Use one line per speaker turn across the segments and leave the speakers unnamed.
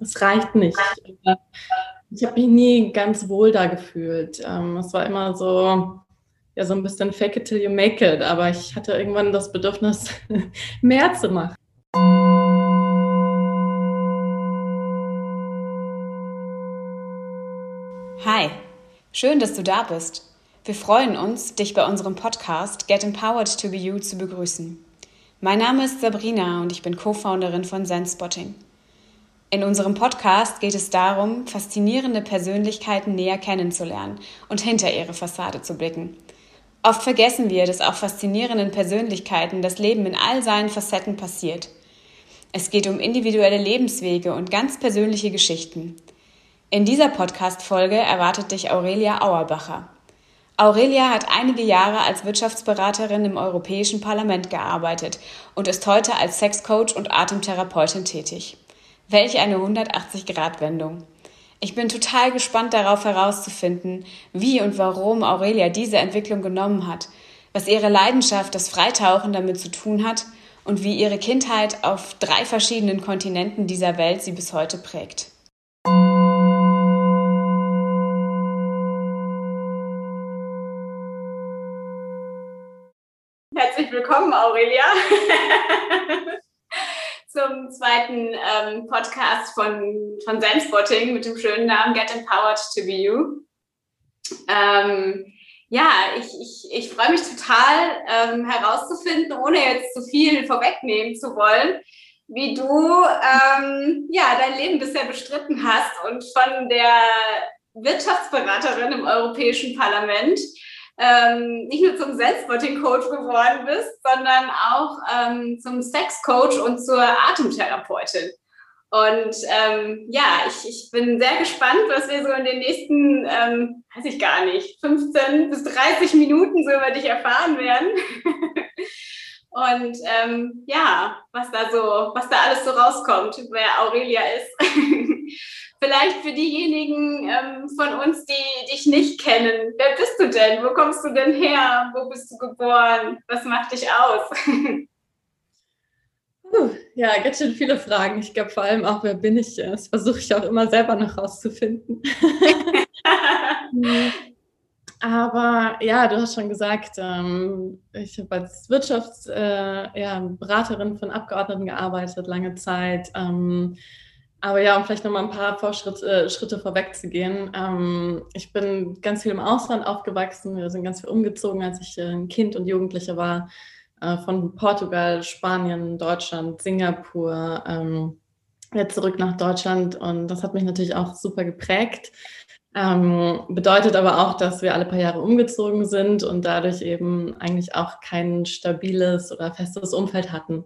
es reicht nicht. Ich habe mich nie ganz wohl da gefühlt. Ähm, es war immer so, ja, so ein bisschen fake it till you make it, aber ich hatte irgendwann das Bedürfnis, mehr zu machen.
Hi, schön, dass du da bist. Wir freuen uns, dich bei unserem Podcast Get Empowered to Be You zu begrüßen. Mein Name ist Sabrina und ich bin Co-Founderin von Zenspotting. In unserem Podcast geht es darum, faszinierende Persönlichkeiten näher kennenzulernen und hinter ihre Fassade zu blicken. Oft vergessen wir, dass auch faszinierenden Persönlichkeiten das Leben in all seinen Facetten passiert. Es geht um individuelle Lebenswege und ganz persönliche Geschichten. In dieser Podcast-Folge erwartet dich Aurelia Auerbacher. Aurelia hat einige Jahre als Wirtschaftsberaterin im Europäischen Parlament gearbeitet und ist heute als Sexcoach und Atemtherapeutin tätig. Welch eine 180-Grad-Wendung. Ich bin total gespannt darauf herauszufinden, wie und warum Aurelia diese Entwicklung genommen hat, was ihre Leidenschaft, das Freitauchen damit zu tun hat und wie ihre Kindheit auf drei verschiedenen Kontinenten dieser Welt sie bis heute prägt. Herzlich willkommen, Aurelia. Zum zweiten ähm, Podcast von, von Zenspotting mit dem schönen Namen Get Empowered to Be You. Ähm, ja, ich, ich, ich freue mich total ähm, herauszufinden, ohne jetzt zu viel vorwegnehmen zu wollen, wie du ähm, ja, dein Leben bisher bestritten hast und von der Wirtschaftsberaterin im Europäischen Parlament ähm, nicht nur zum Selbstbotting-Coach geworden bist, sondern auch ähm, zum Sex-Coach und zur Atemtherapeutin. Und ähm, ja, ich, ich bin sehr gespannt, was wir so in den nächsten, ähm, weiß ich gar nicht, 15 bis 30 Minuten so über dich erfahren werden. Und ähm, ja, was da so, was da alles so rauskommt, wer Aurelia ist. Vielleicht für diejenigen ähm, von uns, die dich nicht kennen. Wer bist du denn? Wo kommst du denn her? Wo bist du geboren? Was macht dich aus?
Uh, ja, ganz schön viele Fragen. Ich glaube vor allem auch, wer bin ich? Das versuche ich auch immer selber noch rauszufinden. Aber ja, du hast schon gesagt, ähm, ich habe als Wirtschaftsberaterin äh, ja, von Abgeordneten gearbeitet, lange Zeit. Ähm, aber ja, um vielleicht nochmal ein paar Vorschritte, äh, Schritte vorwegzugehen. Ähm, ich bin ganz viel im Ausland aufgewachsen. Wir sind ganz viel umgezogen, als ich äh, ein Kind und Jugendliche war. Äh, von Portugal, Spanien, Deutschland, Singapur, ähm, jetzt zurück nach Deutschland. Und das hat mich natürlich auch super geprägt. Ähm, bedeutet aber auch, dass wir alle paar Jahre umgezogen sind und dadurch eben eigentlich auch kein stabiles oder festes Umfeld hatten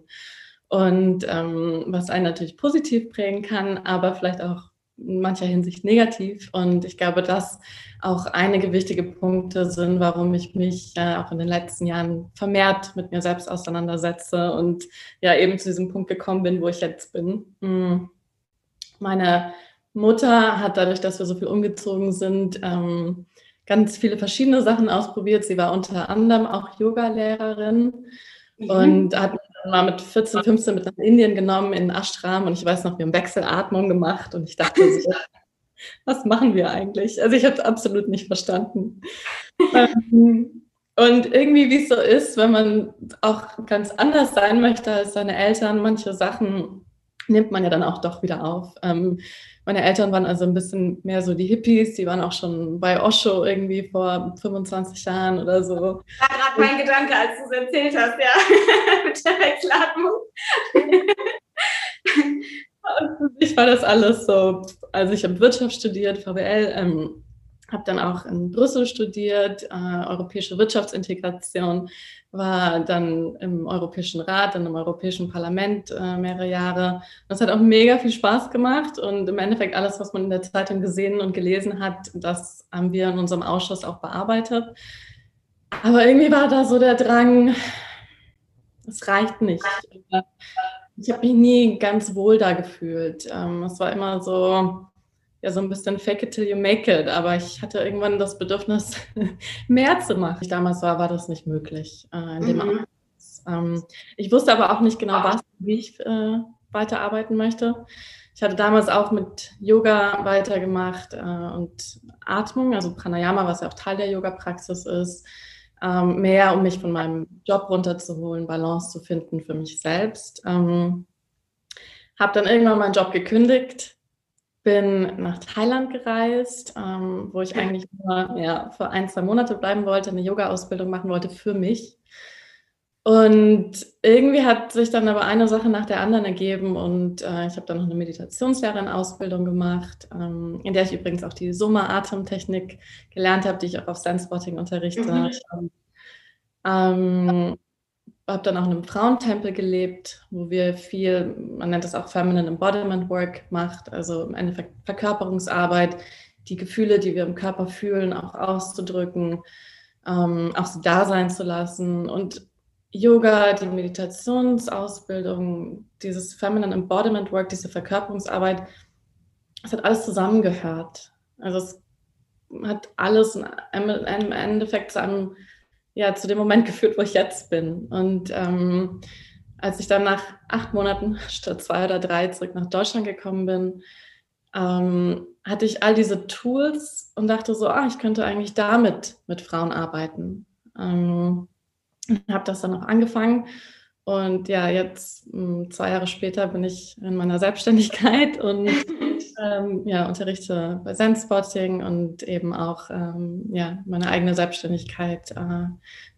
und ähm, was einen natürlich positiv prägen kann, aber vielleicht auch in mancher Hinsicht negativ. Und ich glaube, dass auch einige wichtige Punkte sind, warum ich mich äh, auch in den letzten Jahren vermehrt mit mir selbst auseinandersetze und ja eben zu diesem Punkt gekommen bin, wo ich jetzt bin. Hm. Meine Mutter hat dadurch, dass wir so viel umgezogen sind, ähm, ganz viele verschiedene Sachen ausprobiert. Sie war unter anderem auch Yoga-Lehrerin mhm. und hat mal mit 14, 15 mit nach Indien genommen in Ashram und ich weiß noch, wir haben Wechselatmung gemacht und ich dachte so, was machen wir eigentlich? Also ich habe es absolut nicht verstanden. Ähm, und irgendwie, wie es so ist, wenn man auch ganz anders sein möchte als seine Eltern, manche Sachen nimmt man ja dann auch doch wieder auf. Ähm, meine Eltern waren also ein bisschen mehr so die Hippies, die waren auch schon bei Osho irgendwie vor 25 Jahren oder so. War
gerade mein Gedanke, als du es erzählt hast, ja, mit der Wechselatmung.
Und für mich war das alles so, also ich habe Wirtschaft studiert, VWL, ähm, habe dann auch in Brüssel studiert, äh, europäische Wirtschaftsintegration, war dann im Europäischen Rat, dann im Europäischen Parlament äh, mehrere Jahre. Das hat auch mega viel Spaß gemacht und im Endeffekt alles, was man in der Zeitung gesehen und gelesen hat, das haben wir in unserem Ausschuss auch bearbeitet. Aber irgendwie war da so der Drang, es reicht nicht. Ich habe mich nie ganz wohl da gefühlt. Ähm, es war immer so, ja so ein bisschen fake it till you make it. Aber ich hatte irgendwann das Bedürfnis, mehr zu machen. Ich damals war, war das nicht möglich. Äh, in dem mhm. ähm, ich wusste aber auch nicht genau, was, wie ich äh, weiterarbeiten möchte. ich hatte damals auch mit Yoga weitergemacht äh, und Atmung, also Pranayama, was ja auch Teil der Yoga-Praxis ist, ähm, mehr um mich von meinem Job runterzuholen, Balance zu finden für mich selbst. Ähm, habe dann irgendwann meinen Job gekündigt, bin nach Thailand gereist, ähm, wo ich eigentlich nur ja, für ein, zwei Monate bleiben wollte, eine Yoga-Ausbildung machen wollte für mich. Und irgendwie hat sich dann aber eine Sache nach der anderen ergeben und äh, ich habe dann noch eine Meditationslehrerin-Ausbildung gemacht, ähm, in der ich übrigens auch die Summa-Atemtechnik gelernt habe, die ich auch auf Sandspotting unterrichte. Mhm. Ähm, habe dann auch in einem Frauentempel gelebt, wo wir viel, man nennt das auch Feminine Embodiment Work macht, also im Endeffekt Verkörperungsarbeit, die Gefühle, die wir im Körper fühlen, auch auszudrücken, ähm, auch so da sein zu lassen und Yoga, die Meditationsausbildung, dieses Feminine Embodiment Work, diese Verkörperungsarbeit, es hat alles zusammengehört. Also es hat alles im Endeffekt zu einem, ja, zu dem Moment geführt, wo ich jetzt bin. Und ähm, als ich dann nach acht Monaten statt zwei oder drei zurück nach Deutschland gekommen bin, ähm, hatte ich all diese Tools und dachte so, ah, ich könnte eigentlich damit mit Frauen arbeiten. Ähm, habe das dann auch angefangen. Und ja, jetzt hm, zwei Jahre später bin ich in meiner Selbstständigkeit und ähm, ja, unterrichte bei Zen-Spotting und eben auch ähm, ja, meine eigene Selbstständigkeit, äh,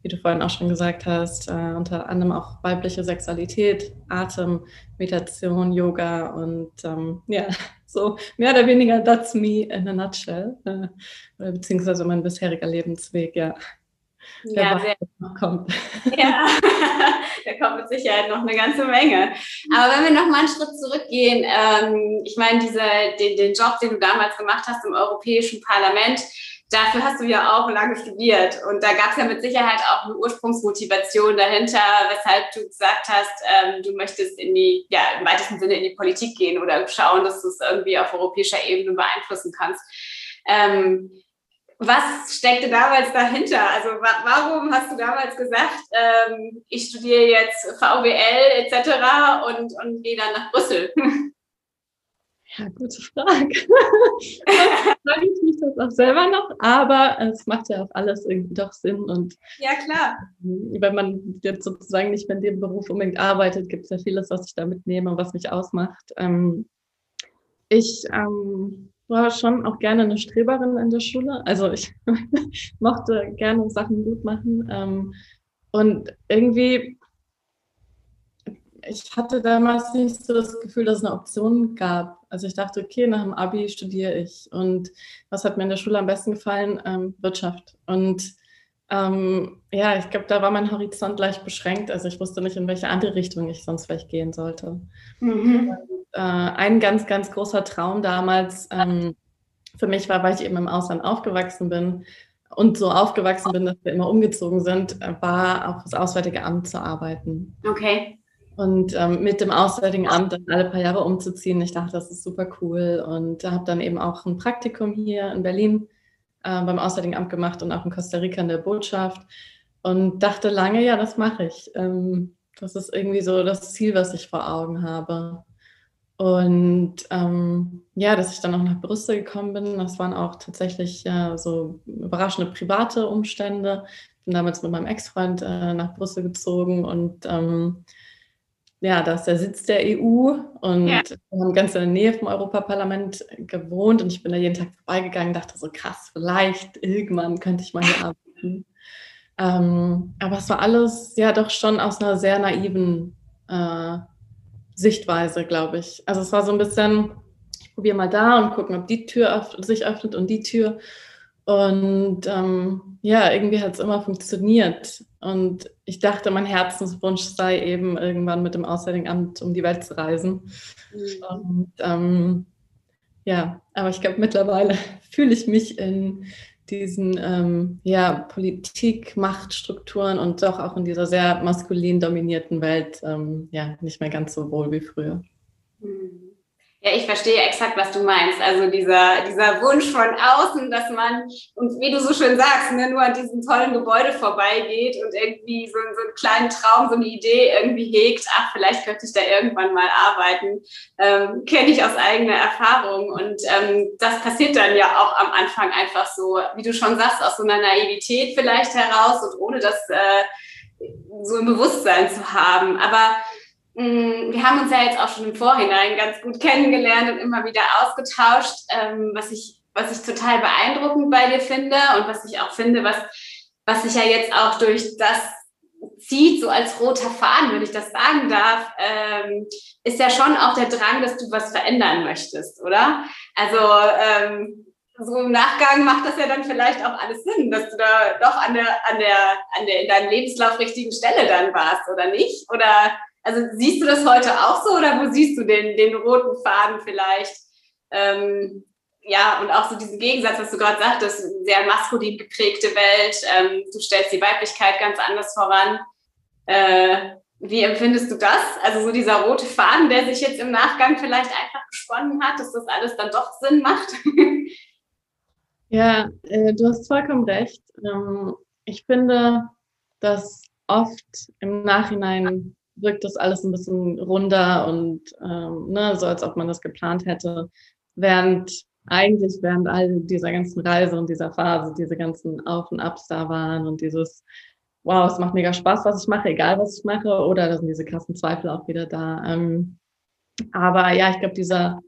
wie du vorhin auch schon gesagt hast, äh, unter anderem auch weibliche Sexualität, Atem, Meditation, Yoga und ähm, ja, so mehr oder weniger that's me in a nutshell, äh, beziehungsweise mein bisheriger Lebensweg, ja.
Ja, sehr. Kommt. Ja, da kommt mit Sicherheit noch eine ganze Menge. Aber wenn wir noch mal einen Schritt zurückgehen, ähm, ich meine, diese, den, den Job, den du damals gemacht hast im Europäischen Parlament, dafür hast du ja auch lange studiert. Und da gab es ja mit Sicherheit auch eine Ursprungsmotivation dahinter, weshalb du gesagt hast, ähm, du möchtest in die, ja, im weitesten Sinne in die Politik gehen oder schauen, dass du es irgendwie auf europäischer Ebene beeinflussen kannst. Ähm, was steckte damals dahinter? Also warum hast du damals gesagt, ähm, ich studiere jetzt VWL etc. und, und gehe dann nach Brüssel?
Ja, gute Frage. frage ich mich das auch selber noch, aber es macht ja auch alles irgendwie doch Sinn. Und
ja, klar.
Wenn man jetzt sozusagen nicht mehr in dem Beruf unbedingt arbeitet, gibt es ja vieles, was ich da mitnehme und was mich ausmacht. Ähm, ich ähm, war schon auch gerne eine Streberin in der Schule. Also ich mochte gerne Sachen gut machen. Ähm, und irgendwie, ich hatte damals nicht so das Gefühl, dass es eine Option gab. Also ich dachte, okay, nach dem Abi studiere ich. Und was hat mir in der Schule am besten gefallen? Ähm, Wirtschaft. Und ähm, ja, ich glaube, da war mein Horizont leicht beschränkt. Also ich wusste nicht, in welche andere Richtung ich sonst vielleicht gehen sollte. Mhm. Äh, ein ganz, ganz großer Traum damals ähm, für mich war, weil ich eben im Ausland aufgewachsen bin und so aufgewachsen bin, dass wir immer umgezogen sind, äh, war auch das Auswärtige Amt zu arbeiten.
Okay.
Und ähm, mit dem Auswärtigen Amt dann alle paar Jahre umzuziehen, ich dachte, das ist super cool. Und habe dann eben auch ein Praktikum hier in Berlin äh, beim Auswärtigen Amt gemacht und auch in Costa Rica in der Botschaft. Und dachte lange, ja, das mache ich. Ähm, das ist irgendwie so das Ziel, was ich vor Augen habe. Und ähm, ja, dass ich dann auch nach Brüssel gekommen bin, das waren auch tatsächlich ja, so überraschende private Umstände. Bin damals mit meinem Ex-Freund äh, nach Brüssel gezogen und ähm, ja, da ist der Sitz der EU und ja. wir haben ganz in der Nähe vom Europaparlament gewohnt und ich bin da jeden Tag vorbeigegangen, dachte so krass, vielleicht irgendwann könnte ich mal hier arbeiten. Ähm, aber es war alles ja doch schon aus einer sehr naiven äh, Sichtweise, glaube ich. Also es war so ein bisschen, ich probiere mal da und gucken, ob die Tür öff sich öffnet und die Tür. Und ähm, ja, irgendwie hat es immer funktioniert. Und ich dachte, mein Herzenswunsch sei eben, irgendwann mit dem Auswärtigen Amt um die Welt zu reisen. Mhm. Und ähm, ja, aber ich glaube, mittlerweile fühle ich mich in diesen ähm, ja, Politik, Machtstrukturen und doch auch in dieser sehr maskulin dominierten Welt ähm, ja, nicht mehr ganz so wohl wie früher.
Hm. Ja, ich verstehe exakt, was du meinst. Also dieser, dieser Wunsch von außen, dass man, und wie du so schön sagst, ne, nur an diesem tollen Gebäude vorbeigeht und irgendwie so, so einen kleinen Traum, so eine Idee irgendwie hegt, ach, vielleicht könnte ich da irgendwann mal arbeiten, ähm, kenne ich aus eigener Erfahrung. Und ähm, das passiert dann ja auch am Anfang einfach so, wie du schon sagst, aus so einer Naivität vielleicht heraus und ohne das äh, so im Bewusstsein zu haben. Aber wir haben uns ja jetzt auch schon im Vorhinein ganz gut kennengelernt und immer wieder ausgetauscht, ähm, was ich, was ich total beeindruckend bei dir finde und was ich auch finde, was, was sich ja jetzt auch durch das zieht, so als roter Faden, wenn ich das sagen darf, ähm, ist ja schon auch der Drang, dass du was verändern möchtest, oder? Also ähm, so im Nachgang macht das ja dann vielleicht auch alles Sinn, dass du da doch an der, an der, an der in deinem Lebenslauf richtigen Stelle dann warst, oder nicht? Oder also siehst du das heute auch so oder wo siehst du den, den roten Faden vielleicht? Ähm, ja, und auch so diesen Gegensatz, was du gerade sagtest, sehr maskulin geprägte Welt, ähm, du stellst die Weiblichkeit ganz anders voran. Äh, wie empfindest du das? Also so dieser rote Faden, der sich jetzt im Nachgang vielleicht einfach gesponnen hat, dass das alles dann doch Sinn macht?
ja, äh, du hast vollkommen recht. Ähm, ich finde, dass oft im Nachhinein wirkt das alles ein bisschen runder und ähm, ne, so, als ob man das geplant hätte. Während eigentlich während all dieser ganzen Reise und dieser Phase diese ganzen Auf und Abs da waren und dieses, wow, es macht mega Spaß, was ich mache, egal was ich mache, oder da sind diese krassen Zweifel auch wieder da. Ähm, aber ja, ich glaube, dieser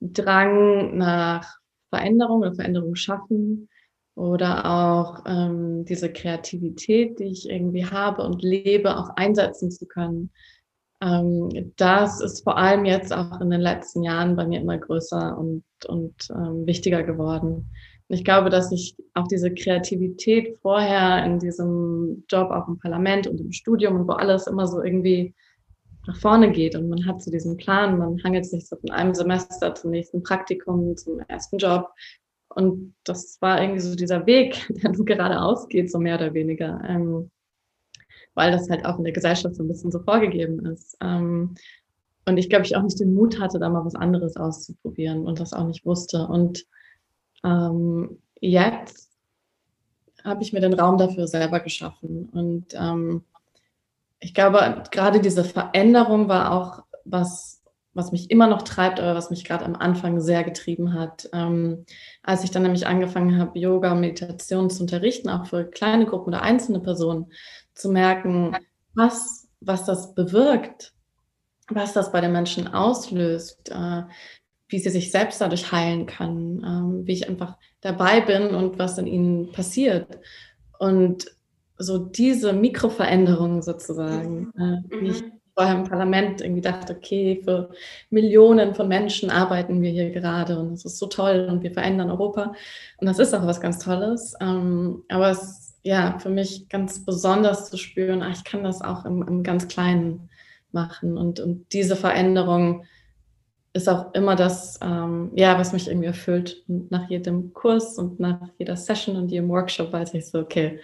Drang nach Veränderung oder Veränderung schaffen, oder auch ähm, diese Kreativität, die ich irgendwie habe und lebe, auch einsetzen zu können. Ähm, das ist vor allem jetzt auch in den letzten Jahren bei mir immer größer und, und ähm, wichtiger geworden. Ich glaube, dass ich auch diese Kreativität vorher in diesem Job, auch im Parlament und im Studium und wo alles immer so irgendwie nach vorne geht und man hat so diesen Plan, man hangelt sich so von einem Semester zum nächsten Praktikum, zum ersten Job und das war irgendwie so dieser Weg, der nur geradeaus geht, so mehr oder weniger. Ähm, weil das halt auch in der Gesellschaft so ein bisschen so vorgegeben ist. Ähm, und ich glaube, ich auch nicht den Mut hatte, da mal was anderes auszuprobieren und das auch nicht wusste. Und ähm, jetzt habe ich mir den Raum dafür selber geschaffen. Und ähm, ich glaube, gerade diese Veränderung war auch was, was mich immer noch treibt, aber was mich gerade am Anfang sehr getrieben hat. Ähm, als ich dann nämlich angefangen habe, Yoga und Meditation zu unterrichten, auch für kleine Gruppen oder einzelne Personen, zu merken, was, was das bewirkt, was das bei den Menschen auslöst, äh, wie sie sich selbst dadurch heilen kann, äh, wie ich einfach dabei bin und was in ihnen passiert. Und so diese Mikroveränderungen sozusagen, äh, wie ich mhm vorher im Parlament irgendwie dachte, okay, für Millionen von Menschen arbeiten wir hier gerade und es ist so toll und wir verändern Europa. Und das ist auch was ganz Tolles. Ähm, aber es ist ja für mich ganz besonders zu spüren, ach, ich kann das auch im, im ganz Kleinen machen. Und, und diese Veränderung ist auch immer das, ähm, ja, was mich irgendwie erfüllt. Und nach jedem Kurs und nach jeder Session und jedem Workshop weiß ich so, okay,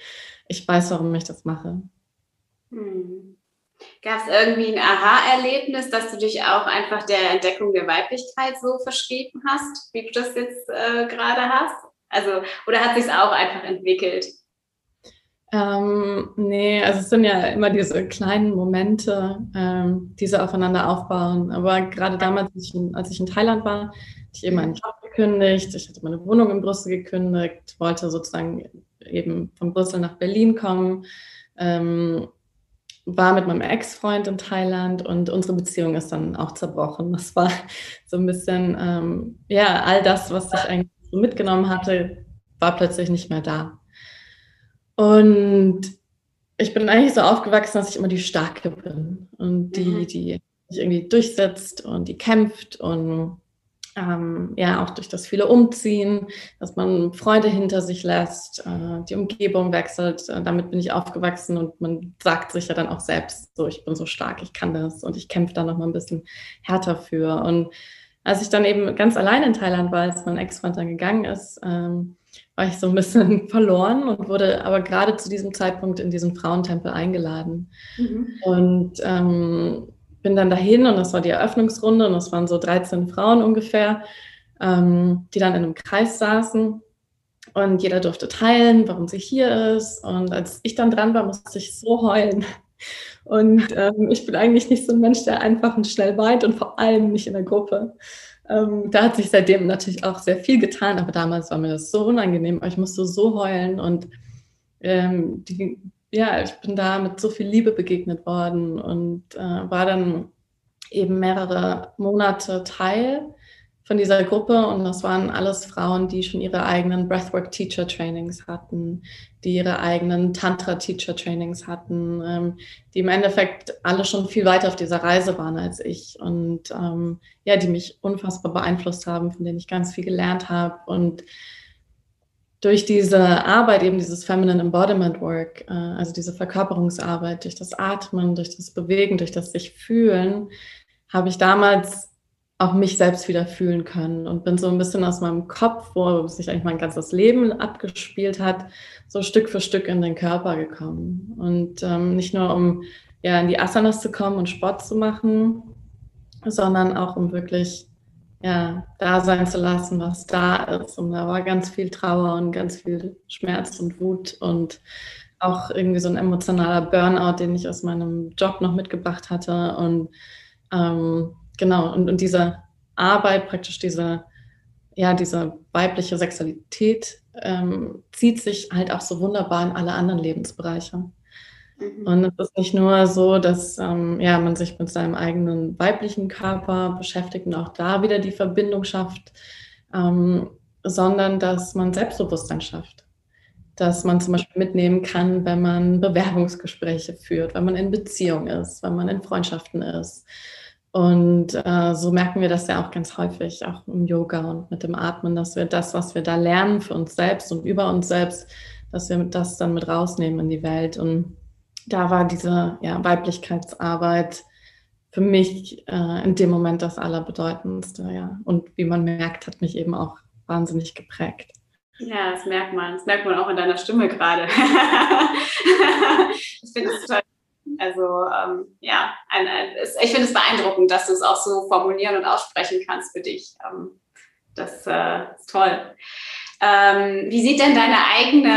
ich weiß, warum ich das mache.
Hm. Gab es irgendwie ein Aha-Erlebnis, dass du dich auch einfach der Entdeckung der Weiblichkeit so verschrieben hast, wie du das jetzt äh, gerade hast? Also, oder hat sich auch einfach entwickelt?
Ähm, nee, also es sind ja immer diese kleinen Momente, ähm, die so aufeinander aufbauen. Aber gerade damals, als ich, in, als ich in Thailand war, hatte ich eben meinen Job gekündigt, ich hatte meine Wohnung in Brüssel gekündigt, wollte sozusagen eben von Brüssel nach Berlin kommen. Ähm, war mit meinem Ex-Freund in Thailand und unsere Beziehung ist dann auch zerbrochen. Das war so ein bisschen, ähm, ja, all das, was ich eigentlich so mitgenommen hatte, war plötzlich nicht mehr da. Und ich bin eigentlich so aufgewachsen, dass ich immer die Starke bin und die, mhm. die sich irgendwie durchsetzt und die kämpft und ähm, ja auch durch das viele Umziehen, dass man Freunde hinter sich lässt, äh, die Umgebung wechselt. Äh, damit bin ich aufgewachsen und man sagt sich ja dann auch selbst, so ich bin so stark, ich kann das und ich kämpfe da noch mal ein bisschen härter für. Und als ich dann eben ganz allein in Thailand war, als mein Ex-Freund dann gegangen ist, ähm, war ich so ein bisschen verloren und wurde aber gerade zu diesem Zeitpunkt in diesen Frauentempel eingeladen. Mhm. Und ähm, bin dann dahin und das war die Eröffnungsrunde und das waren so 13 Frauen ungefähr, ähm, die dann in einem Kreis saßen und jeder durfte teilen, warum sie hier ist. Und als ich dann dran war, musste ich so heulen. Und ähm, ich bin eigentlich nicht so ein Mensch, der einfach und schnell weint und vor allem nicht in der Gruppe. Ähm, da hat sich seitdem natürlich auch sehr viel getan, aber damals war mir das so unangenehm. Ich musste so heulen und ähm, die, ja, ich bin da mit so viel Liebe begegnet worden und äh, war dann eben mehrere Monate Teil von dieser Gruppe und das waren alles Frauen, die schon ihre eigenen Breathwork Teacher Trainings hatten, die ihre eigenen Tantra Teacher Trainings hatten, ähm, die im Endeffekt alle schon viel weiter auf dieser Reise waren als ich und ähm, ja, die mich unfassbar beeinflusst haben, von denen ich ganz viel gelernt habe und durch diese Arbeit, eben dieses Feminine Embodiment Work, äh, also diese Verkörperungsarbeit, durch das Atmen, durch das Bewegen, durch das sich fühlen, habe ich damals auch mich selbst wieder fühlen können und bin so ein bisschen aus meinem Kopf, wo sich eigentlich mein ganzes Leben abgespielt hat, so Stück für Stück in den Körper gekommen. Und ähm, nicht nur um ja in die Asanas zu kommen und Sport zu machen, sondern auch um wirklich ja, da sein zu lassen, was da ist. Und da war ganz viel Trauer und ganz viel Schmerz und Wut und auch irgendwie so ein emotionaler Burnout, den ich aus meinem Job noch mitgebracht hatte. Und ähm, genau, und, und diese Arbeit, praktisch diese, ja, diese weibliche Sexualität ähm, zieht sich halt auch so wunderbar in alle anderen Lebensbereiche. Mhm. Und es ist nicht nur so, dass ähm, ja, man sich mit seinem eigenen weiblichen Körper beschäftigt und auch da wieder die Verbindung schafft, ähm, sondern dass man Selbstbewusstsein schafft. Dass man zum Beispiel mitnehmen kann, wenn man Bewerbungsgespräche führt, wenn man in Beziehung ist, wenn man in Freundschaften ist, und äh, so merken wir das ja auch ganz häufig, auch im Yoga und mit dem Atmen, dass wir das, was wir da lernen für uns selbst und über uns selbst, dass wir das dann mit rausnehmen in die Welt. Und da war diese ja, Weiblichkeitsarbeit für mich äh, in dem Moment das Allerbedeutendste. Ja. Und wie man merkt, hat mich eben auch wahnsinnig geprägt.
Ja, das merkt man. Das merkt man auch in deiner Stimme gerade. ich finde es total also ähm, ja, ein, ein, ich finde es beeindruckend, dass du es auch so formulieren und aussprechen kannst für dich. Ähm, das äh, ist toll. Ähm, wie sieht denn deine eigene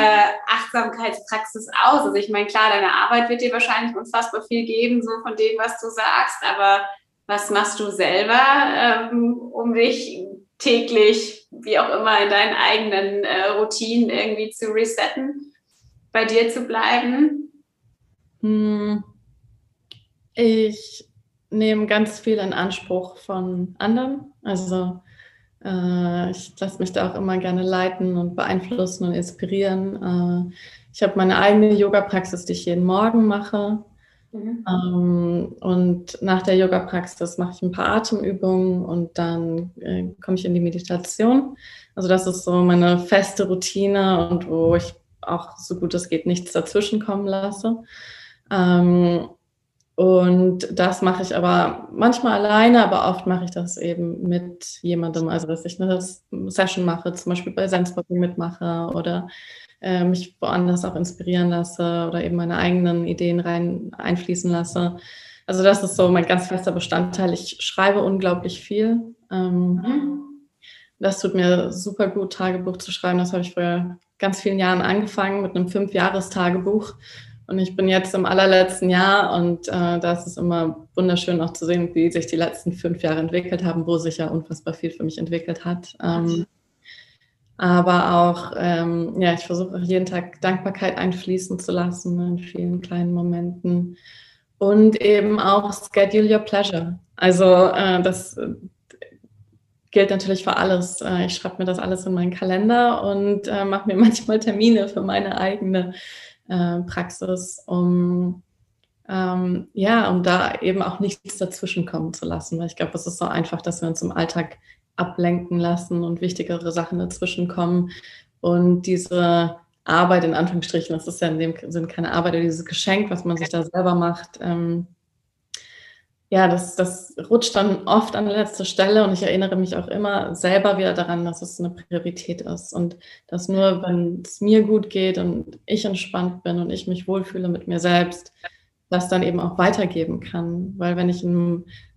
Achtsamkeitspraxis aus? Also ich meine, klar, deine Arbeit wird dir wahrscheinlich unfassbar viel geben, so von dem, was du sagst, aber was machst du selber, ähm, um dich täglich, wie auch immer, in deinen eigenen äh, Routinen irgendwie zu resetten, bei dir zu bleiben?
Hm. Ich nehme ganz viel in Anspruch von anderen. Also äh, ich lasse mich da auch immer gerne leiten und beeinflussen und inspirieren. Äh, ich habe meine eigene Yoga-Praxis, die ich jeden Morgen mache. Mhm. Ähm, und nach der Yoga-Praxis mache ich ein paar Atemübungen und dann äh, komme ich in die Meditation. Also das ist so meine feste Routine und wo ich auch so gut es geht nichts dazwischen kommen lasse. Ähm, und das mache ich aber manchmal alleine, aber oft mache ich das eben mit jemandem. Also, dass ich eine Session mache, zum Beispiel bei Senseboxing mitmache oder äh, mich woanders auch inspirieren lasse oder eben meine eigenen Ideen rein einfließen lasse. Also, das ist so mein ganz fester Bestandteil. Ich schreibe unglaublich viel. Ähm. Das tut mir super gut, Tagebuch zu schreiben. Das habe ich vor ganz vielen Jahren angefangen mit einem Fünfjahrestagebuch. Und ich bin jetzt im allerletzten Jahr und äh, da ist es immer wunderschön auch zu sehen, wie sich die letzten fünf Jahre entwickelt haben, wo sich ja unfassbar viel für mich entwickelt hat. Ähm, aber auch, ähm, ja, ich versuche auch jeden Tag Dankbarkeit einfließen zu lassen in vielen kleinen Momenten. Und eben auch schedule your pleasure. Also äh, das äh, gilt natürlich für alles. Äh, ich schreibe mir das alles in meinen Kalender und äh, mache mir manchmal Termine für meine eigene äh, Praxis, um ähm, ja, um da eben auch nichts dazwischen kommen zu lassen. Weil ich glaube, es ist so einfach, dass wir uns im Alltag ablenken lassen und wichtigere Sachen dazwischen kommen. Und diese Arbeit in Anführungsstrichen, das ist ja in dem Sinn keine Arbeit, aber dieses Geschenk, was man sich da selber macht, ähm, ja, das, das rutscht dann oft an letzte Stelle und ich erinnere mich auch immer selber wieder daran, dass es eine Priorität ist und dass nur, wenn es mir gut geht und ich entspannt bin und ich mich wohlfühle mit mir selbst, das dann eben auch weitergeben kann. Weil wenn ich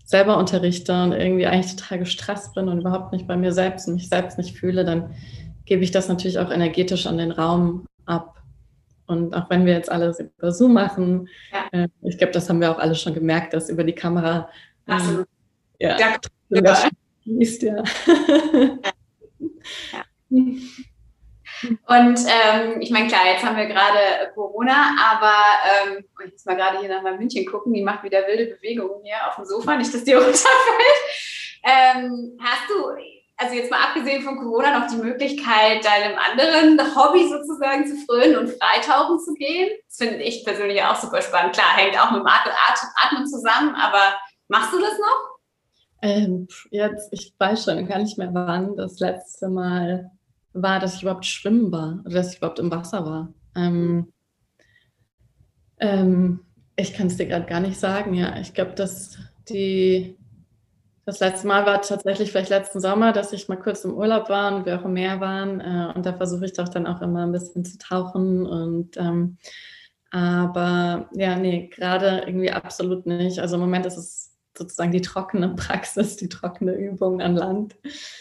selber unterrichte und irgendwie eigentlich total gestresst bin und überhaupt nicht bei mir selbst und mich selbst nicht fühle, dann gebe ich das natürlich auch energetisch an den Raum ab. Und auch wenn wir jetzt alles über Zoom machen, ja. äh, ich glaube, das haben wir auch alle schon gemerkt, dass über die Kamera ähm, ja, ja, fließt, ja.
ja. Und ähm, ich meine, klar, jetzt haben wir gerade Corona, aber ähm, ich muss mal gerade hier nach meinem München gucken, die macht wieder wilde Bewegungen hier auf dem Sofa, nicht, dass die runterfällt. Ähm, hast du, also jetzt mal abgesehen von Corona, noch die Möglichkeit, deinem anderen Hobby sozusagen zu frönen und freitauchen zu gehen? Das finde ich persönlich auch super spannend. Klar, hängt auch mit dem Atmen zusammen, aber machst du das noch?
Ähm, jetzt, ich weiß schon gar nicht mehr wann das letzte Mal war, dass ich überhaupt schwimmen war oder dass ich überhaupt im Wasser war. Ähm, ähm, ich kann es dir gerade gar nicht sagen, ja. Ich glaube, dass die das letzte Mal war tatsächlich vielleicht letzten Sommer, dass ich mal kurz im Urlaub war und wir auch im Meer waren. Äh, und da versuche ich doch dann auch immer ein bisschen zu tauchen. Und ähm, aber ja, nee, gerade irgendwie absolut nicht. Also im Moment ist es sozusagen die trockene Praxis, die trockene Übung an Land.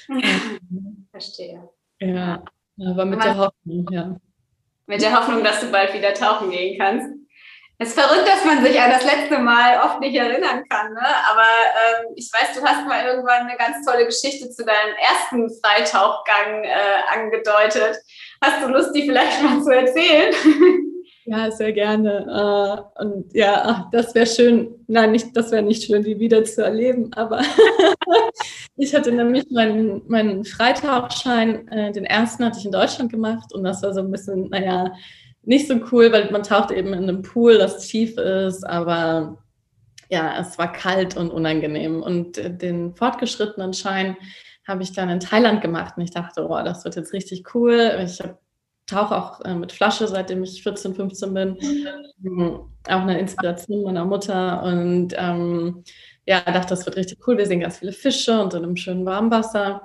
Verstehe.
Ja, aber mit aber der Hoffnung, ja.
Mit der Hoffnung, dass du bald wieder tauchen gehen kannst. Es ist verrückt, dass man sich an das letzte Mal oft nicht erinnern kann, ne? aber ähm, ich weiß, du hast mal irgendwann eine ganz tolle Geschichte zu deinem ersten Freitauchgang äh, angedeutet. Hast du Lust, die vielleicht mal zu erzählen?
Ja, sehr gerne. Äh, und ja, das wäre schön. Nein, nicht, das wäre nicht schön, die wieder zu erleben. Aber ich hatte nämlich meinen, meinen Freitauchschein, äh, den ersten hatte ich in Deutschland gemacht. Und das war so ein bisschen, naja, nicht so cool, weil man taucht eben in einem Pool, das tief ist. Aber ja, es war kalt und unangenehm. Und den fortgeschrittenen Schein habe ich dann in Thailand gemacht. Und ich dachte, oh, das wird jetzt richtig cool. Ich tauche auch äh, mit Flasche, seitdem ich 14, 15 bin. Mhm. Auch eine Inspiration meiner Mutter. Und ähm, ja, dachte, das wird richtig cool. Wir sehen ganz viele Fische und in einem schönen Warmwasser.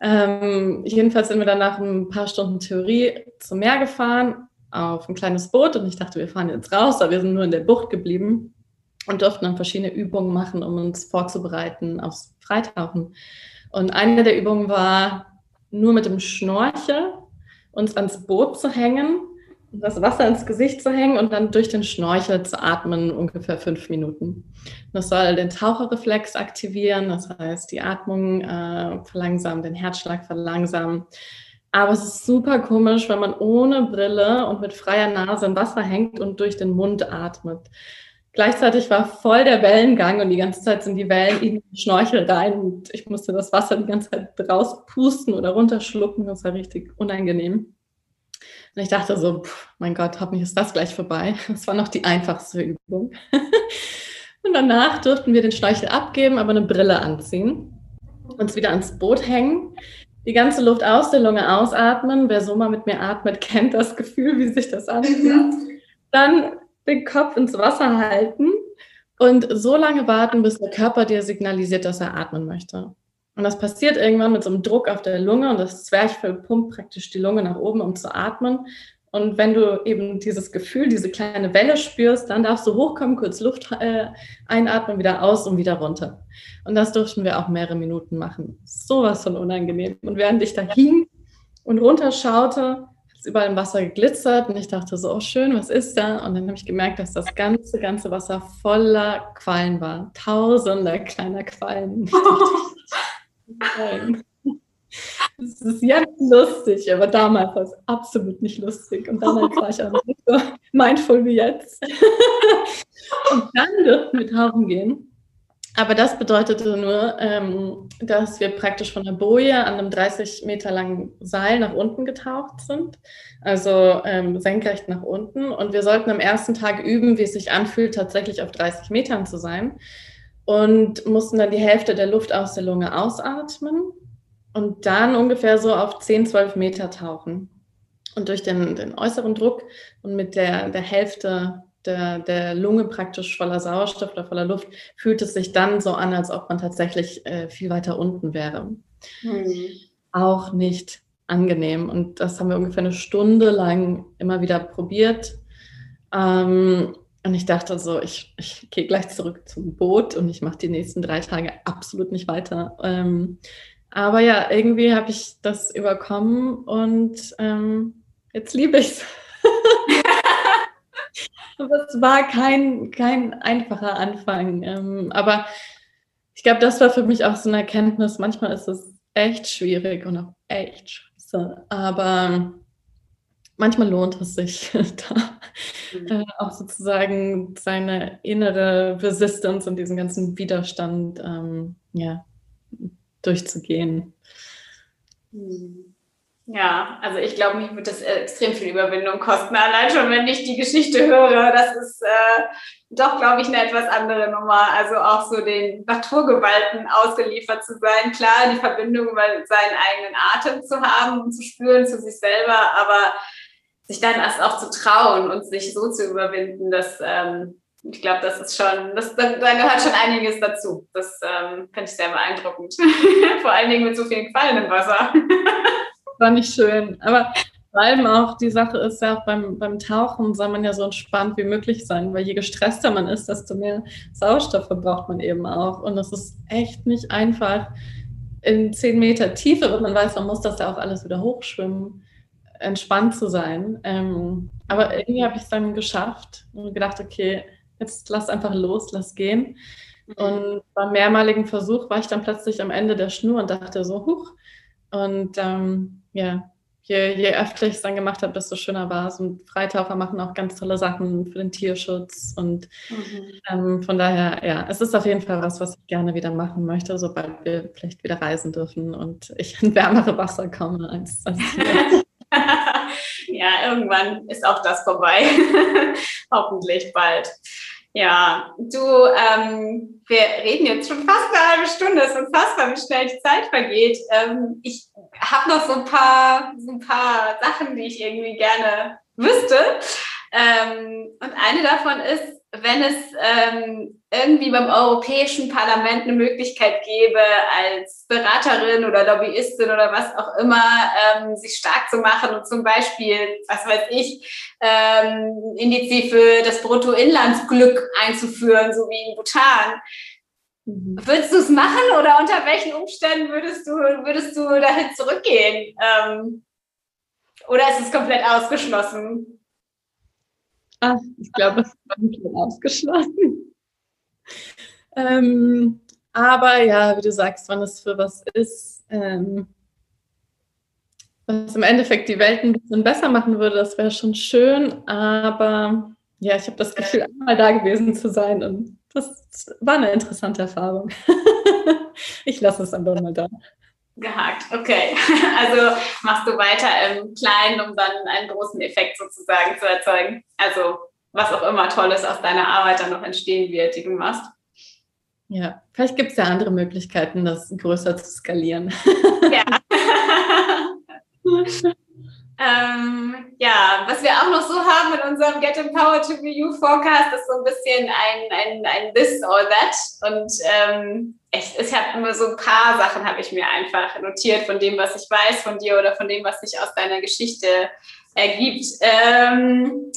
Ähm, jedenfalls sind wir dann nach ein paar Stunden Theorie zum Meer gefahren auf ein kleines Boot und ich dachte, wir fahren jetzt raus, aber wir sind nur in der Bucht geblieben und durften dann verschiedene Übungen machen, um uns vorzubereiten aufs Freitauchen. Und eine der Übungen war nur mit dem Schnorchel uns ans Boot zu hängen, das Wasser ins Gesicht zu hängen und dann durch den Schnorchel zu atmen, ungefähr fünf Minuten. Das soll den Taucherreflex aktivieren, das heißt die Atmung äh, verlangsamen, den Herzschlag verlangsamen. Aber es ist super komisch, wenn man ohne Brille und mit freier Nase im Wasser hängt und durch den Mund atmet. Gleichzeitig war voll der Wellengang und die ganze Zeit sind die Wellen in den Schnorchel rein und ich musste das Wasser die ganze Zeit rauspusten oder runterschlucken. Das war richtig unangenehm. Und ich dachte so, pff, mein Gott, hoffentlich ist das gleich vorbei. Das war noch die einfachste Übung. und danach durften wir den Schnorchel abgeben, aber eine Brille anziehen, uns wieder ans Boot hängen, die ganze Luft aus der Lunge ausatmen. Wer so mal mit mir atmet, kennt das Gefühl, wie sich das anfühlt. Dann den Kopf ins Wasser halten und so lange warten, bis der Körper dir signalisiert, dass er atmen möchte. Und das passiert irgendwann mit so einem Druck auf der Lunge und das Zwerchfell pumpt praktisch die Lunge nach oben, um zu atmen. Und wenn du eben dieses Gefühl, diese kleine Welle spürst, dann darfst du hochkommen, kurz Luft äh, einatmen, wieder aus und wieder runter. Und das durften wir auch mehrere Minuten machen. Sowas von unangenehm. Und während ich da hing und runterschaute, ist überall im Wasser geglitzert und ich dachte so, oh schön, was ist da? Und dann habe ich gemerkt, dass das ganze, ganze Wasser voller Quallen war. Tausende kleiner Quallen. Das ist jetzt lustig, aber damals war es absolut nicht lustig. Und damals war ich auch nicht so mindful wie jetzt. Und dann durften wir tauchen gehen. Aber das bedeutete nur, ähm, dass wir praktisch von der Boje an einem 30 Meter langen Seil nach unten getaucht sind, also ähm, senkrecht nach unten. Und wir sollten am ersten Tag üben, wie es sich anfühlt, tatsächlich auf 30 Metern zu sein. Und mussten dann die Hälfte der Luft aus der Lunge ausatmen und dann ungefähr so auf 10, 12 Meter tauchen. Und durch den, den äußeren Druck und mit der, der Hälfte der, der Lunge praktisch voller Sauerstoff oder voller Luft, fühlt es sich dann so an, als ob man tatsächlich äh, viel weiter unten wäre. Mhm. Auch nicht angenehm. Und das haben wir ungefähr eine Stunde lang immer wieder probiert. Ähm, und ich dachte so, ich, ich gehe gleich zurück zum Boot und ich mache die nächsten drei Tage absolut nicht weiter. Ähm, aber ja, irgendwie habe ich das überkommen und ähm, jetzt liebe ich es. es war kein, kein einfacher Anfang. Ähm, aber ich glaube, das war für mich auch so eine Erkenntnis. Manchmal ist es echt schwierig und auch echt scheiße. Aber manchmal lohnt es sich da mhm. äh, auch sozusagen seine innere Resistance und diesen ganzen Widerstand ähm, ja, durchzugehen.
Mhm. Ja, also ich glaube, mich wird das extrem viel Überwindung kosten. Allein schon, wenn ich die Geschichte höre, das ist äh, doch, glaube ich, eine etwas andere Nummer. Also auch so den Naturgewalten ausgeliefert zu sein. Klar, die Verbindung über seinen eigenen Atem zu haben und zu spüren zu sich selber, aber sich dann erst auch zu trauen und sich so zu überwinden, das, ähm, ich glaube, das ist schon, das, da, da, gehört schon einiges dazu. Das ähm, finde ich sehr beeindruckend. Vor allen Dingen mit so vielen Quallen im Wasser.
war nicht schön. Aber vor allem auch die Sache ist ja auch beim, beim Tauchen soll man ja so entspannt wie möglich sein, weil je gestresster man ist, desto mehr Sauerstoff verbraucht man eben auch. Und das ist echt nicht einfach in zehn Meter Tiefe, wenn man weiß, man muss das ja auch alles wieder hochschwimmen, entspannt zu sein. Ähm, aber irgendwie habe ich es dann geschafft und gedacht, okay, jetzt lass einfach los, lass gehen. Mhm. Und beim mehrmaligen Versuch war ich dann plötzlich am Ende der Schnur und dachte so, huch. Und ähm, ja, je, je öfter ich es dann gemacht habe, desto schöner war es. Und Freitaucher machen auch ganz tolle Sachen für den Tierschutz. Und mhm. ähm, von daher, ja, es ist auf jeden Fall was, was ich gerne wieder machen möchte, sobald wir vielleicht wieder reisen dürfen und ich in wärmere Wasser komme als, als hier.
ja, irgendwann ist auch das vorbei. Hoffentlich bald. Ja, du, ähm, wir reden jetzt schon fast eine halbe Stunde. Es ist unfassbar, wie schnell die Zeit vergeht. Ähm, ich habe noch so ein paar, so ein paar Sachen, die ich irgendwie gerne wüsste. Ähm, und eine davon ist, wenn es ähm, irgendwie beim Europäischen Parlament eine Möglichkeit gäbe, als Beraterin oder Lobbyistin oder was auch immer, ähm, sich stark zu machen und zum Beispiel, was weiß ich, ähm, Indizi für das Bruttoinlandsglück einzuführen, so wie in Bhutan. Mhm. Würdest du es machen oder unter welchen Umständen würdest du, würdest du dahin zurückgehen? Ähm, oder ist es komplett ausgeschlossen?
Ach, ich glaube, es ist komplett ausgeschlossen. Ähm, aber ja, wie du sagst, wenn es für was ist, ähm, was im Endeffekt die Welt ein bisschen besser machen würde, das wäre schon schön. Aber ja, ich habe das Gefühl, einmal da gewesen zu sein und das war eine interessante Erfahrung. ich lasse es einfach mal da.
Gehakt, okay. Also machst du weiter im Kleinen, um dann einen großen Effekt sozusagen zu erzeugen. Also was auch immer Tolles aus deiner Arbeit dann noch entstehen wird, die du machst.
Ja, vielleicht gibt es ja andere Möglichkeiten, das größer zu skalieren. Ja.
Ähm, ja, was wir auch noch so haben in unserem Get Empowered to Be You Forecast ist so ein bisschen ein, ein, ein This or That. Und ähm, ich, ich habe nur so ein paar Sachen, habe ich mir einfach notiert von dem, was ich weiß von dir oder von dem, was sich aus deiner Geschichte ergibt. Ähm,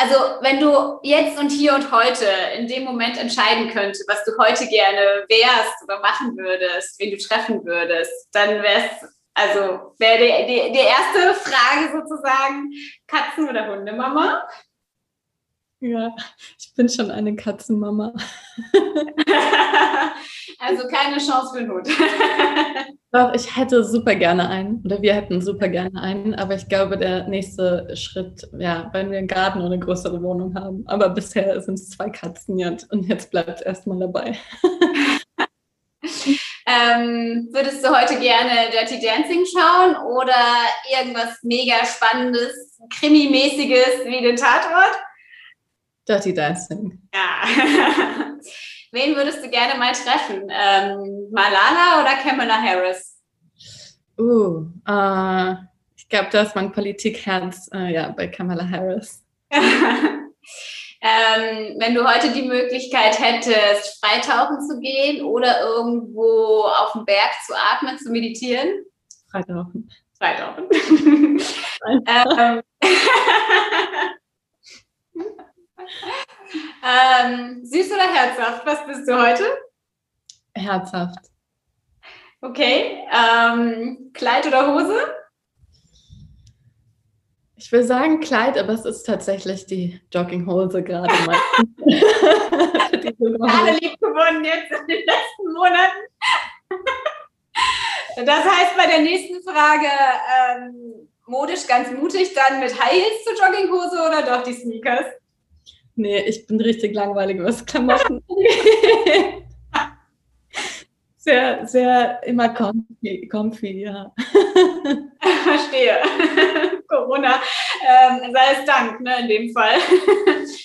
also, wenn du jetzt und hier und heute in dem Moment entscheiden könntest, was du heute gerne wärst oder machen würdest, wen du treffen würdest, dann wäre es also wäre die, die, die erste Frage sozusagen Katzen- oder Hundemama?
Ja, ich bin schon eine Katzenmama.
also keine Chance für Hund.
Doch, ich hätte super gerne einen oder wir hätten super gerne einen, aber ich glaube, der nächste Schritt, ja, wenn wir einen Garten oder eine größere Wohnung haben. Aber bisher sind es zwei Katzen jetzt und jetzt bleibt es erstmal dabei.
Ähm, würdest du heute gerne Dirty Dancing schauen oder irgendwas mega Spannendes, Krimi-mäßiges wie den Tatort?
Dirty Dancing.
Ja. Wen würdest du gerne mal treffen? Ähm, Malala oder Kamala Harris?
Uh, uh ich glaube, da ist mein Politikherz uh, ja, bei Kamala Harris.
Ähm, wenn du heute die Möglichkeit hättest, freitauchen zu gehen oder irgendwo auf dem Berg zu atmen, zu meditieren?
Freitauchen.
Freitauchen. ähm, ähm, süß oder herzhaft? Was bist du heute?
Herzhaft.
Okay. Ähm, Kleid oder Hose?
Ich will sagen Kleid, aber es ist tatsächlich die Jogginghose gerade mal.
Alle lieb gewonnen jetzt in den letzten Monaten. das heißt, bei der nächsten Frage ähm, modisch ganz mutig, dann mit High Heels zur Jogginghose oder doch die Sneakers?
Nee, ich bin richtig langweilig, was Klamotten sehr, sehr immer comfy, comfy ja.
Verstehe. Corona, ähm, sei es Dank, ne, in dem Fall.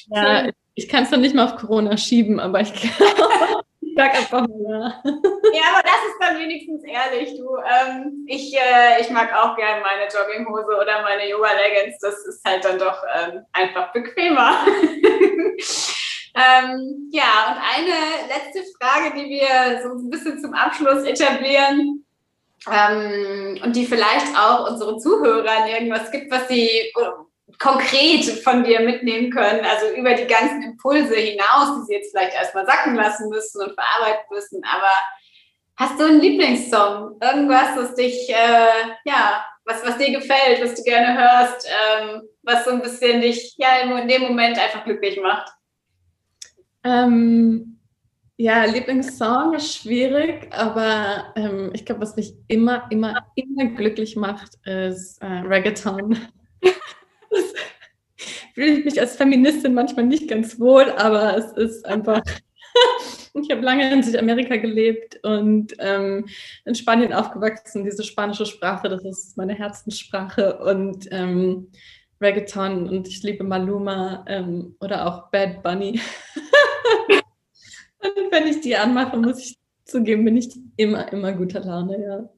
ja, ich kann es noch nicht mal auf Corona schieben, aber ich sag einfach mal
ja. Aber das ist dann wenigstens ehrlich, du. Ähm, ich, äh, ich mag auch gerne meine Jogginghose oder meine Yoga-Leggings. Das ist halt dann doch ähm, einfach bequemer. ähm, ja, und eine letzte Frage, die wir so ein bisschen zum Abschluss etablieren. Ähm, und die vielleicht auch unsere Zuhörer irgendwas gibt, was sie konkret von dir mitnehmen können, also über die ganzen Impulse hinaus, die sie jetzt vielleicht erstmal sacken lassen müssen und verarbeiten müssen. Aber hast du einen Lieblingssong? Irgendwas, was dich, äh, ja, was, was dir gefällt, was du gerne hörst, ähm, was so ein bisschen dich ja in dem Moment einfach glücklich macht?
Ähm, ja, Lieblingssong ist schwierig, aber ähm, ich glaube, was mich immer, immer, immer glücklich macht, ist äh, Reggaeton fühle ich mich als Feministin manchmal nicht ganz wohl, aber es ist einfach. ich habe lange in Südamerika gelebt und ähm, in Spanien aufgewachsen. Diese spanische Sprache, das ist meine Herzenssprache und ähm, Reggaeton und ich liebe Maluma ähm, oder auch Bad Bunny. und wenn ich die anmache, muss ich zugeben, bin ich immer, immer guter Laune, ja.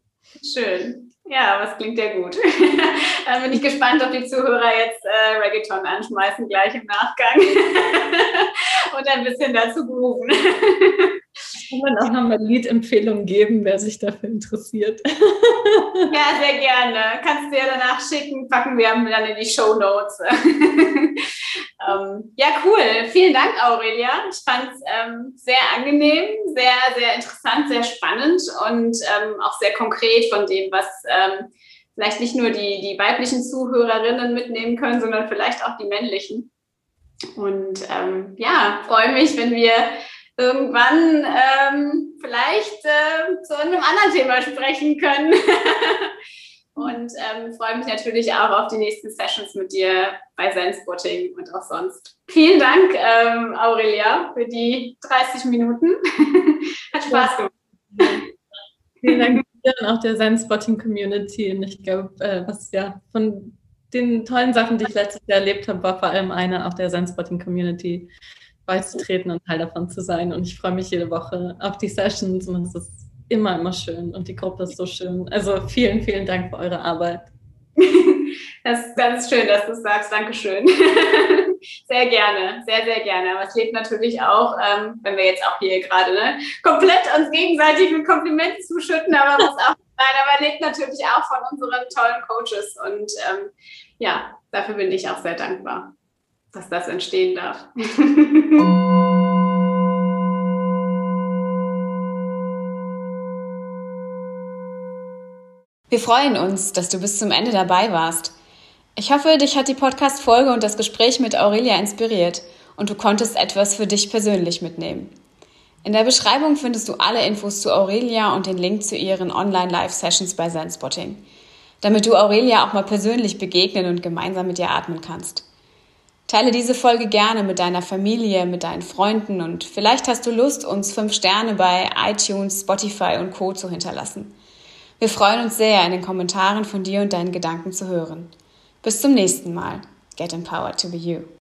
Schön. Ja, was klingt ja gut. Dann bin ich gespannt, ob die Zuhörer jetzt äh, Reggaeton anschmeißen, gleich im Nachgang. Und ein bisschen dazu grooven.
Kann man auch nochmal Liedempfehlungen geben, wer sich dafür interessiert.
Ja, sehr gerne. Kannst du ja danach schicken, packen wir dann in die Show Notes. ähm, ja, cool. Vielen Dank, Aurelia. Ich fand es ähm, sehr angenehm, sehr, sehr interessant, sehr spannend und ähm, auch sehr konkret von dem, was ähm, vielleicht nicht nur die, die weiblichen Zuhörerinnen mitnehmen können, sondern vielleicht auch die männlichen. Und ähm, ja, freue mich, wenn wir irgendwann ähm, vielleicht äh, zu einem anderen Thema sprechen können. und ähm, freue mich natürlich auch auf die nächsten Sessions mit dir bei Zen-Spotting und auch sonst. Vielen Dank, ähm, Aurelia, für die 30 Minuten. Hat Spaß gemacht.
Vielen Dank und auch der Zen-Spotting-Community. Und ich glaube, äh, was ja von den tollen Sachen, die ich letztes Jahr erlebt habe, war vor allem eine auch der Zen-Spotting-Community beizutreten und Teil davon zu sein. Und ich freue mich jede Woche auf die Sessions und es ist immer, immer schön und die Gruppe ist so schön. Also vielen, vielen Dank für eure Arbeit.
Das, ist schön, dass du es sagst. Dankeschön. Sehr gerne, sehr, sehr gerne. Aber es lebt natürlich auch, ähm, wenn wir jetzt auch hier gerade ne, komplett uns gegenseitig mit Komplimenten zuschütten, aber muss auch sein, aber lebt natürlich auch von unseren tollen Coaches. Und ähm, ja, dafür bin ich auch sehr dankbar dass das entstehen darf. Wir freuen uns, dass du bis zum Ende dabei warst. Ich hoffe, dich hat die Podcast-Folge und das Gespräch mit Aurelia inspiriert und du konntest etwas für dich persönlich mitnehmen. In der Beschreibung findest du alle Infos zu Aurelia und den Link zu ihren Online-Live-Sessions bei Zenspotting, damit du Aurelia auch mal persönlich begegnen und gemeinsam mit ihr atmen kannst. Teile diese Folge gerne mit deiner Familie, mit deinen Freunden und vielleicht hast du Lust, uns fünf Sterne bei iTunes, Spotify und Co. zu hinterlassen. Wir freuen uns sehr, in den Kommentaren von dir und deinen Gedanken zu hören. Bis zum nächsten Mal. Get empowered to be you.